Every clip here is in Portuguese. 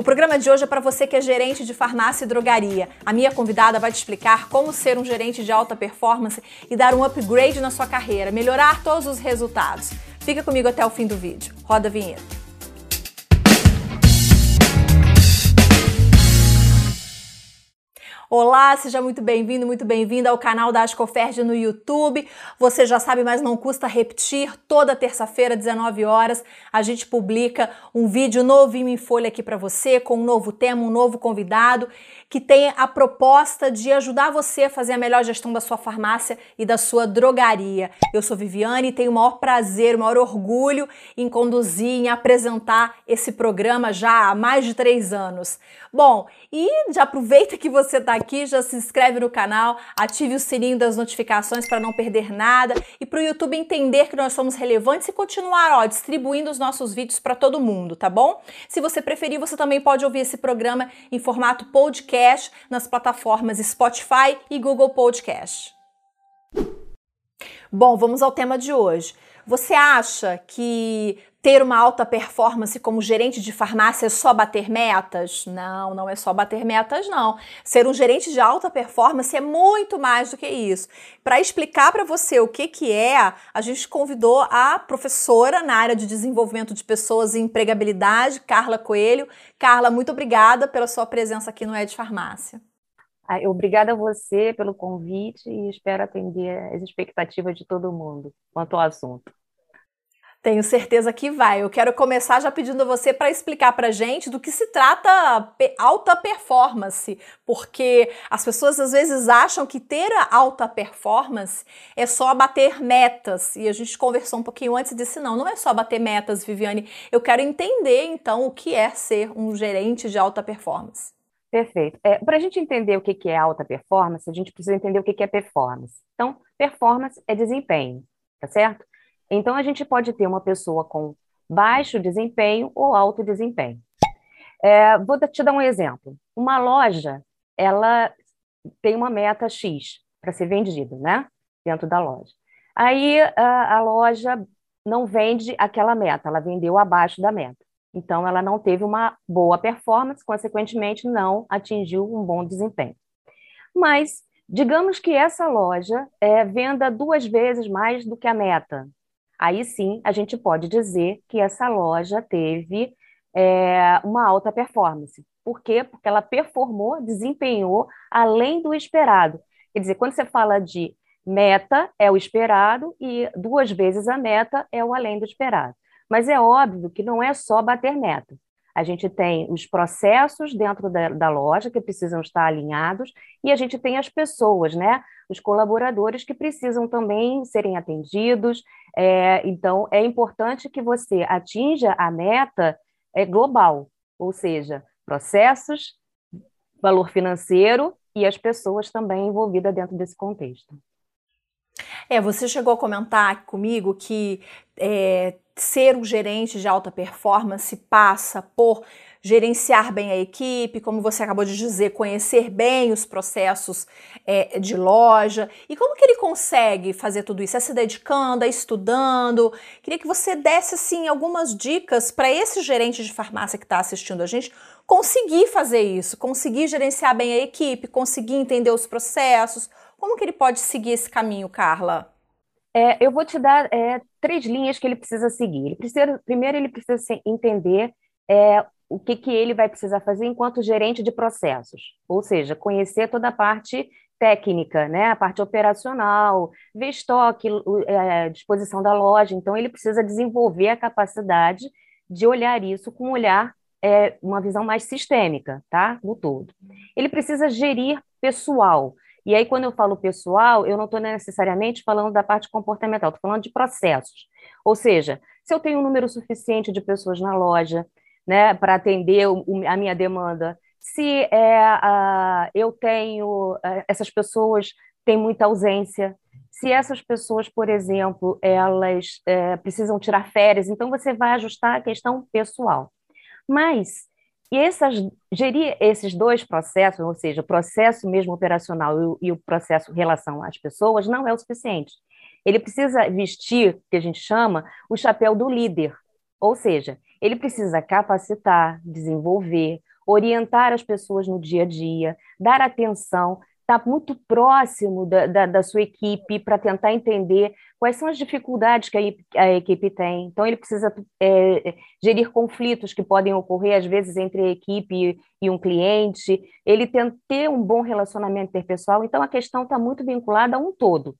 O programa de hoje é para você que é gerente de farmácia e drogaria. A minha convidada vai te explicar como ser um gerente de alta performance e dar um upgrade na sua carreira, melhorar todos os resultados. Fica comigo até o fim do vídeo. Roda a vinheta. Olá, seja muito bem-vindo, muito bem-vinda ao canal da Ascoferd no YouTube. Você já sabe, mas não custa repetir, toda terça-feira, 19 horas, a gente publica um vídeo novinho em folha aqui para você, com um novo tema, um novo convidado, que tem a proposta de ajudar você a fazer a melhor gestão da sua farmácia e da sua drogaria. Eu sou Viviane e tenho o maior prazer, o maior orgulho em conduzir, em apresentar esse programa já há mais de três anos. Bom, e já aproveita que você está aqui, já se inscreve no canal, ative o sininho das notificações para não perder nada e para o YouTube entender que nós somos relevantes e continuar ó, distribuindo os nossos vídeos para todo mundo, tá bom? Se você preferir, você também pode ouvir esse programa em formato podcast nas plataformas Spotify e Google Podcast. Bom, vamos ao tema de hoje. Você acha que ter uma alta performance como gerente de farmácia é só bater metas? Não, não é só bater metas, não. Ser um gerente de alta performance é muito mais do que isso. Para explicar para você o que, que é, a gente convidou a professora na área de desenvolvimento de pessoas e empregabilidade, Carla Coelho. Carla, muito obrigada pela sua presença aqui no Ed Farmácia. Ah, obrigada a você pelo convite e espero atender as expectativas de todo mundo quanto ao assunto. Tenho certeza que vai. Eu quero começar já pedindo a você para explicar para gente do que se trata alta performance, porque as pessoas às vezes acham que ter a alta performance é só bater metas. E a gente conversou um pouquinho antes e disse: não, não é só bater metas, Viviane. Eu quero entender então o que é ser um gerente de alta performance. Perfeito. É, para a gente entender o que é alta performance, a gente precisa entender o que é performance. Então, performance é desempenho, tá certo? Então, a gente pode ter uma pessoa com baixo desempenho ou alto desempenho. É, vou te dar um exemplo. Uma loja, ela tem uma meta X para ser vendida, né? Dentro da loja. Aí a, a loja não vende aquela meta, ela vendeu abaixo da meta. Então, ela não teve uma boa performance, consequentemente, não atingiu um bom desempenho. Mas, digamos que essa loja é, venda duas vezes mais do que a meta, aí sim a gente pode dizer que essa loja teve é, uma alta performance. Por quê? Porque ela performou, desempenhou além do esperado. Quer dizer, quando você fala de meta, é o esperado, e duas vezes a meta é o além do esperado. Mas é óbvio que não é só bater meta. A gente tem os processos dentro da, da, loja que precisam estar alinhados e a gente tem as pessoas, né? Os colaboradores que precisam também serem atendidos. É, então, é importante que você atinja a meta é, global, ou seja, processos, valor financeiro e as pessoas também envolvidas dentro desse contexto. É, você chegou a comentar comigo que é, ser um gerente de alta performance passa por gerenciar bem a equipe, como você acabou de dizer, conhecer bem os processos é, de loja. E como que ele consegue fazer tudo isso? É se dedicando, é estudando? Queria que você desse assim algumas dicas para esse gerente de farmácia que está assistindo a gente conseguir fazer isso, conseguir gerenciar bem a equipe, conseguir entender os processos. Como que ele pode seguir esse caminho, Carla? É, eu vou te dar é, três linhas que ele precisa seguir. Ele precisa, primeiro, ele precisa entender é, o que, que ele vai precisar fazer enquanto gerente de processos, ou seja, conhecer toda a parte técnica, né, a parte operacional, ver estoque, é, disposição da loja. Então, ele precisa desenvolver a capacidade de olhar isso com um olhar, é, uma visão mais sistêmica, tá, do todo. Ele precisa gerir pessoal. E aí, quando eu falo pessoal, eu não estou necessariamente falando da parte comportamental, estou falando de processos. Ou seja, se eu tenho um número suficiente de pessoas na loja, né, para atender a minha demanda, se é, a, eu tenho, é, essas pessoas têm muita ausência, se essas pessoas, por exemplo, elas é, precisam tirar férias, então você vai ajustar a questão pessoal. Mas e essas, gerir esses dois processos, ou seja, o processo mesmo operacional e o, processo relação às pessoas, não é o suficiente. Ele precisa vestir, que a gente chama, o chapéu do líder. Ou seja, ele precisa capacitar, desenvolver, orientar as pessoas no dia a dia, dar atenção, estar tá muito próximo da, da, da sua equipe para tentar entender quais são as dificuldades que a, a equipe tem. Então, ele precisa é, gerir conflitos que podem ocorrer, às vezes, entre a equipe e um cliente, ele tem ter um bom relacionamento interpessoal. Então, a questão está muito vinculada a um todo.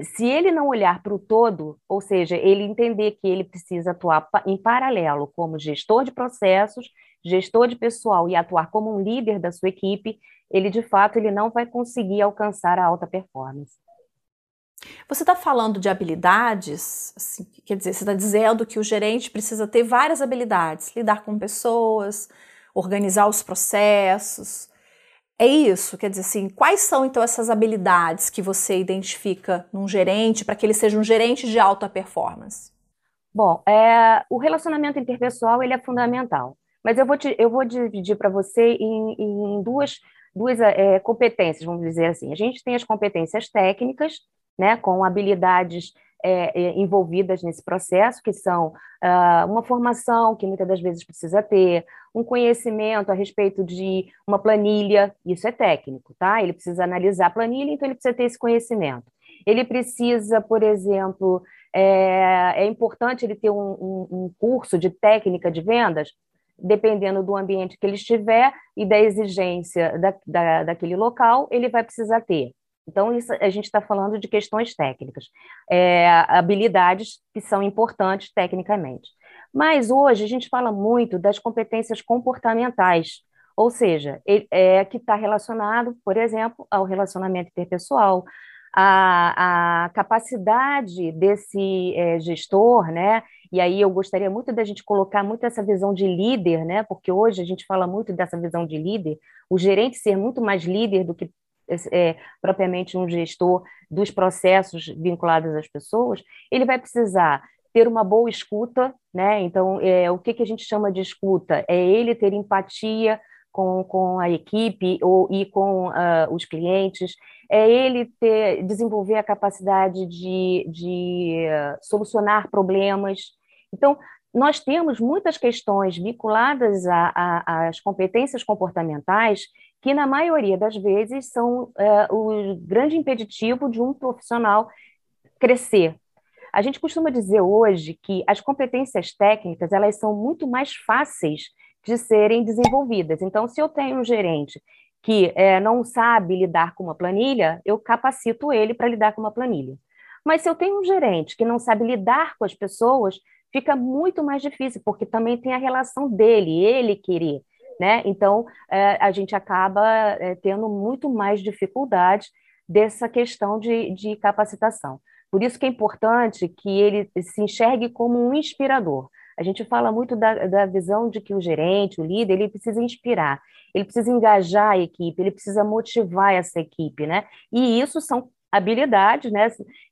Se ele não olhar para o todo, ou seja, ele entender que ele precisa atuar em paralelo como gestor de processos, gestor de pessoal e atuar como um líder da sua equipe, ele de fato ele não vai conseguir alcançar a alta performance. Você está falando de habilidades, assim, quer dizer, você está dizendo que o gerente precisa ter várias habilidades, lidar com pessoas, organizar os processos. É isso, quer dizer assim, quais são então essas habilidades que você identifica num gerente para que ele seja um gerente de alta performance? Bom, é, o relacionamento interpessoal ele é fundamental, mas eu vou, te, eu vou dividir para você em, em duas duas é, competências, vamos dizer assim. A gente tem as competências técnicas, né, com habilidades é, envolvidas nesse processo, que são uh, uma formação que muitas das vezes precisa ter, um conhecimento a respeito de uma planilha, isso é técnico, tá? Ele precisa analisar a planilha, então ele precisa ter esse conhecimento. Ele precisa, por exemplo, é, é importante ele ter um, um, um curso de técnica de vendas, dependendo do ambiente que ele estiver e da exigência da, da, daquele local, ele vai precisar ter. Então, isso, a gente está falando de questões técnicas, é, habilidades que são importantes tecnicamente. Mas hoje a gente fala muito das competências comportamentais, ou seja, é, que está relacionado, por exemplo, ao relacionamento interpessoal, a capacidade desse é, gestor, né? E aí eu gostaria muito da gente colocar muito essa visão de líder, né? Porque hoje a gente fala muito dessa visão de líder, o gerente ser muito mais líder do que é, propriamente um gestor dos processos vinculados às pessoas, ele vai precisar ter uma boa escuta, né? Então, é, o que, que a gente chama de escuta? É ele ter empatia com, com a equipe ou, e com uh, os clientes, é ele ter, desenvolver a capacidade de, de uh, solucionar problemas. Então, nós temos muitas questões vinculadas às competências comportamentais que, na maioria das vezes, são uh, o grande impeditivo de um profissional crescer. A gente costuma dizer hoje que as competências técnicas elas são muito mais fáceis de serem desenvolvidas. Então, se eu tenho um gerente que é, não sabe lidar com uma planilha, eu capacito ele para lidar com uma planilha. Mas se eu tenho um gerente que não sabe lidar com as pessoas, fica muito mais difícil, porque também tem a relação dele, ele querer. Né? Então, é, a gente acaba é, tendo muito mais dificuldade dessa questão de, de capacitação. Por isso que é importante que ele se enxergue como um inspirador. A gente fala muito da, da visão de que o gerente, o líder, ele precisa inspirar, ele precisa engajar a equipe, ele precisa motivar essa equipe, né? E isso são habilidades, né,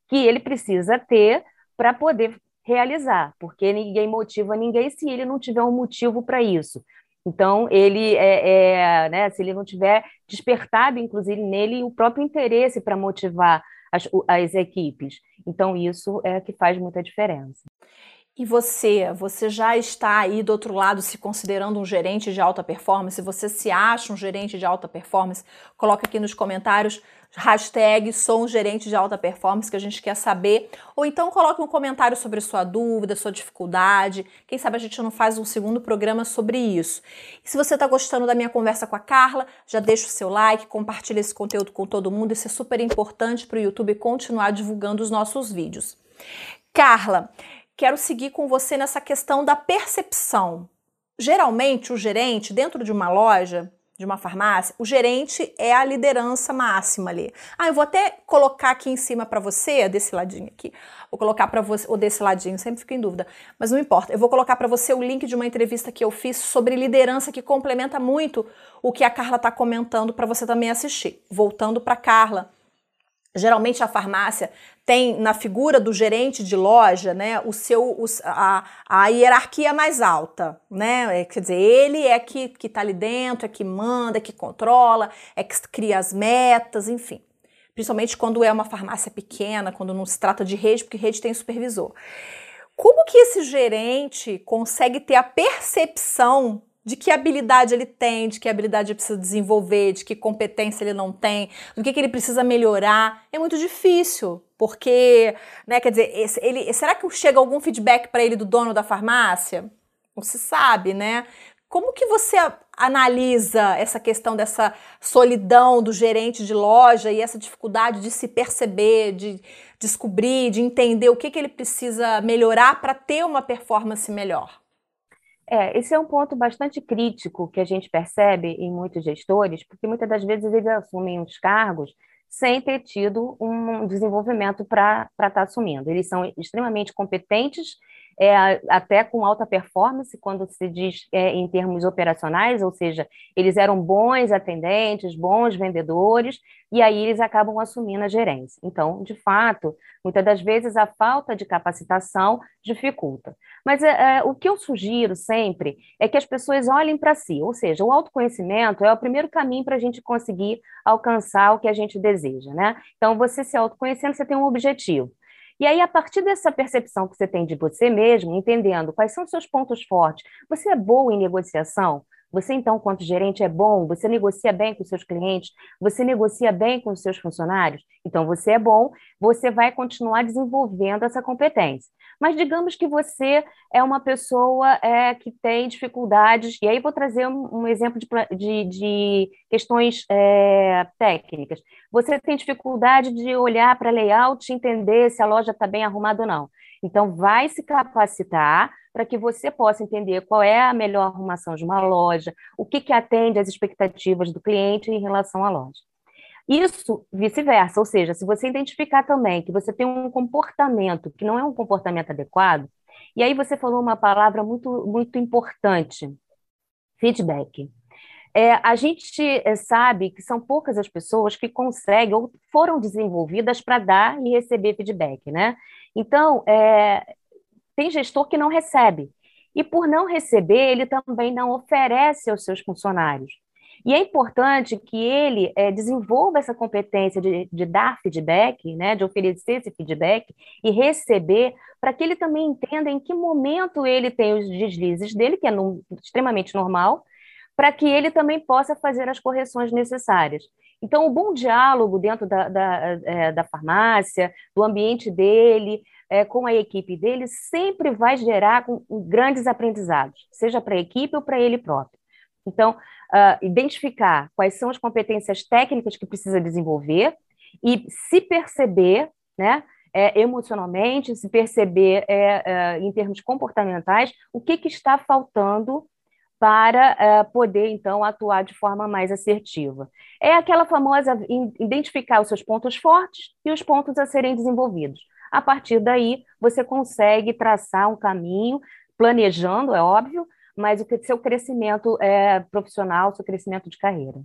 que ele precisa ter para poder realizar, porque ninguém motiva ninguém se ele não tiver um motivo para isso. Então, ele é, é, né, se ele não tiver despertado, inclusive, nele o próprio interesse para motivar as, as equipes. Então, isso é que faz muita diferença. E você, você já está aí do outro lado se considerando um gerente de alta performance? Você se acha um gerente de alta performance? Coloca aqui nos comentários hashtag sou um gerente de alta performance que a gente quer saber. Ou então coloque um comentário sobre sua dúvida, sua dificuldade. Quem sabe a gente não faz um segundo programa sobre isso. E se você está gostando da minha conversa com a Carla, já deixa o seu like, compartilha esse conteúdo com todo mundo. Isso é super importante para o YouTube continuar divulgando os nossos vídeos. Carla, quero seguir com você nessa questão da percepção. Geralmente, o gerente, dentro de uma loja, de uma farmácia, o gerente é a liderança máxima ali. Ah, eu vou até colocar aqui em cima para você, desse ladinho aqui. Vou colocar para você, ou desse ladinho, sempre fico em dúvida, mas não importa. Eu vou colocar para você o link de uma entrevista que eu fiz sobre liderança que complementa muito o que a Carla está comentando para você também assistir. Voltando para Carla. Geralmente a farmácia tem na figura do gerente de loja, né, o seu, a, a hierarquia mais alta, né? É, quer dizer, ele é que que está ali dentro, é que manda, é que controla, é que cria as metas, enfim. Principalmente quando é uma farmácia pequena, quando não se trata de rede, porque rede tem supervisor. Como que esse gerente consegue ter a percepção de que habilidade ele tem, de que habilidade ele precisa desenvolver, de que competência ele não tem, do que, que ele precisa melhorar, é muito difícil. Porque, né, quer dizer, ele, será que chega algum feedback para ele do dono da farmácia? Não se sabe, né? Como que você analisa essa questão dessa solidão do gerente de loja e essa dificuldade de se perceber, de descobrir, de entender o que, que ele precisa melhorar para ter uma performance melhor? É, esse é um ponto bastante crítico que a gente percebe em muitos gestores, porque muitas das vezes eles assumem os cargos sem ter tido um desenvolvimento para estar tá assumindo. Eles são extremamente competentes é, até com alta performance, quando se diz é, em termos operacionais, ou seja, eles eram bons atendentes, bons vendedores, e aí eles acabam assumindo a gerência. Então, de fato, muitas das vezes a falta de capacitação dificulta. Mas é, é o que eu sugiro sempre é que as pessoas olhem para si, ou seja, o autoconhecimento é o primeiro caminho para a gente conseguir alcançar o que a gente deseja, né? Então, você se autoconhecendo, você tem um objetivo. E aí, a partir dessa percepção que você tem de você mesmo, entendendo quais são os seus pontos fortes, você é boa em negociação? Você, então, quanto gerente, é bom? Você negocia bem com seus clientes? Você negocia bem com os seus funcionários? Então, você é bom, você vai continuar desenvolvendo essa competência. Mas digamos que você é uma pessoa é, que tem dificuldades, e aí vou trazer um, um exemplo de, de, de questões é, técnicas. Você tem dificuldade de olhar para layout e entender se a loja está bem arrumada ou não. Então, vai se capacitar para que você possa entender qual é a melhor arrumação de uma loja, o que, que atende às expectativas do cliente em relação à loja. Isso vice-versa, ou seja, se você identificar também que você tem um comportamento que não é um comportamento adequado, e aí você falou uma palavra muito, muito importante, feedback. É, a gente é, sabe que são poucas as pessoas que conseguem ou foram desenvolvidas para dar e receber feedback, né? Então, é, tem gestor que não recebe. E por não receber, ele também não oferece aos seus funcionários. E é importante que ele é, desenvolva essa competência de, de, dar feedback, né, de oferecer esse feedback e receber, para que ele também entenda em que momento ele tem os deslizes dele, que é no, extremamente normal, para que ele também possa fazer as correções necessárias. Então, o bom diálogo dentro da, da, é, da farmácia, do ambiente dele, é, com a equipe dele, sempre vai gerar com, grandes aprendizados, seja para a equipe ou para ele próprio. Então, uh, identificar quais são as competências técnicas que precisa desenvolver e se perceber, né, é, emocionalmente, se perceber é, é, em termos comportamentais, o que, que está faltando para uh, poder, então, atuar de forma mais assertiva. É aquela famosa identificar os seus pontos fortes e os pontos a serem desenvolvidos. A partir daí, você consegue traçar um caminho, planejando, é óbvio, mas o seu crescimento é, profissional, seu crescimento de carreira.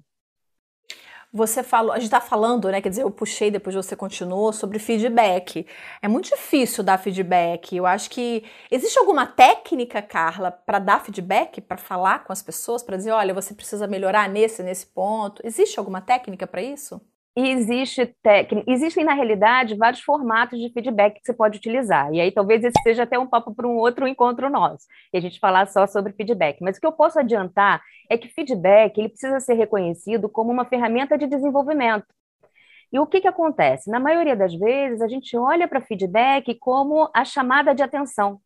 Você falou, a gente está falando, né? Quer dizer, eu puxei, depois você continuou, sobre feedback. É muito difícil dar feedback. Eu acho que. Existe alguma técnica, Carla, para dar feedback, para falar com as pessoas, para dizer, olha, você precisa melhorar nesse, nesse ponto? Existe alguma técnica para isso? Existe técnica, existem na realidade vários formatos de feedback que você pode utilizar. E aí talvez esse seja até um papo para um outro encontro nosso, e a gente falar só sobre feedback. Mas o que eu posso adiantar é que feedback ele precisa ser reconhecido como uma ferramenta de desenvolvimento. E o que, que acontece? Na maioria das vezes, a gente olha para feedback como a chamada de atenção.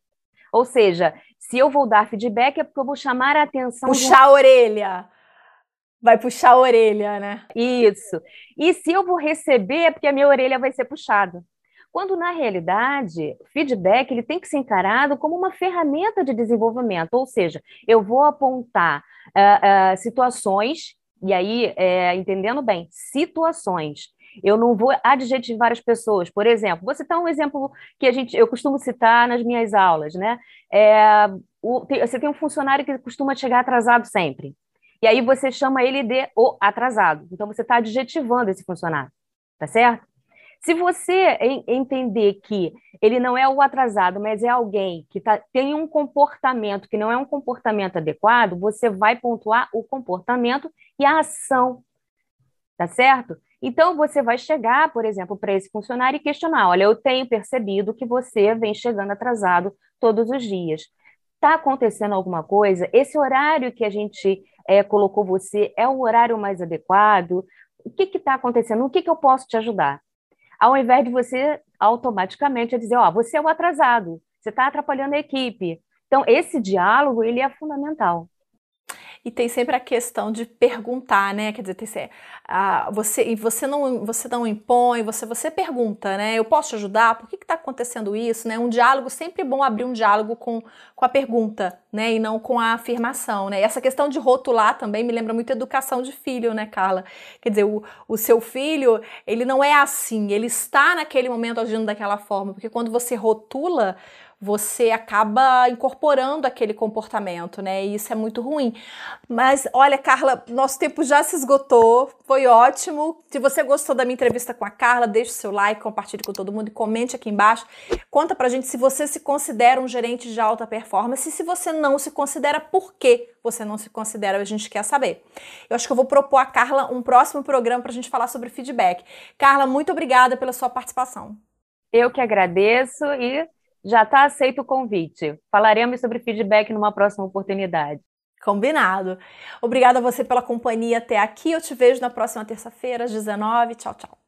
Ou seja, se eu vou dar feedback é porque eu vou chamar a atenção. Puxar a orelha vai puxar a orelha, né? Isso. E se eu vou receber, é porque a minha orelha vai ser puxada. Quando, na realidade, o feedback ele tem que ser encarado como uma ferramenta de desenvolvimento, ou seja, eu vou apontar uh, uh, situações, e aí, é, entendendo bem, situações. Eu não vou adjetivar as pessoas. Por exemplo, vou citar um exemplo que a gente, eu costumo citar nas minhas aulas, né? É, o, tem, você tem um funcionário que costuma chegar atrasado sempre. E aí você chama ele de o atrasado. Então você está adjetivando esse funcionário, tá certo? Se você entender que ele não é o atrasado, mas é alguém que tá, tem um comportamento que não é um comportamento adequado, você vai pontuar o comportamento e a ação, tá certo? Então, você vai chegar, por exemplo, para esse funcionário e questionar: olha, eu tenho percebido que você vem chegando atrasado todos os dias. está acontecendo alguma coisa? Esse horário que a gente é, colocou você é o horário mais adequado? O que está acontecendo? O que, que eu posso te ajudar? Ao invés de você automaticamente dizer, ó, você é o atrasado, você está atrapalhando a equipe. Então, esse diálogo, ele é fundamental. E tem sempre a questão de perguntar, né? Quer dizer, tem, uh, você, e você não, você não impõe, você, você pergunta, né? Eu posso te ajudar? Por que está acontecendo isso? Né? Um diálogo, sempre bom abrir um diálogo com, com a pergunta, né? E não com a afirmação, né? Essa questão de rotular também me lembra muito educação de filho, né, Carla? Quer dizer, o, o seu filho, ele não é assim, ele está naquele momento agindo daquela forma, porque quando você rotula, você acaba incorporando aquele comportamento, né? E isso é muito ruim. Mas olha, Carla, nosso tempo já se esgotou, foi ótimo. Se você gostou da minha entrevista com a Carla, deixe seu like, compartilhe com todo mundo e comente aqui embaixo. Conta pra gente se você se considera um gerente de alta performance e se você não se considera, por que você não se considera, a gente quer saber. Eu acho que eu vou propor a Carla um próximo programa pra gente falar sobre feedback. Carla, muito obrigada pela sua participação. Eu que agradeço e já está aceito o convite. Falaremos sobre feedback numa próxima oportunidade. Combinado. Obrigada a você pela companhia até aqui. Eu te vejo na próxima terça-feira, às 19. Tchau, tchau.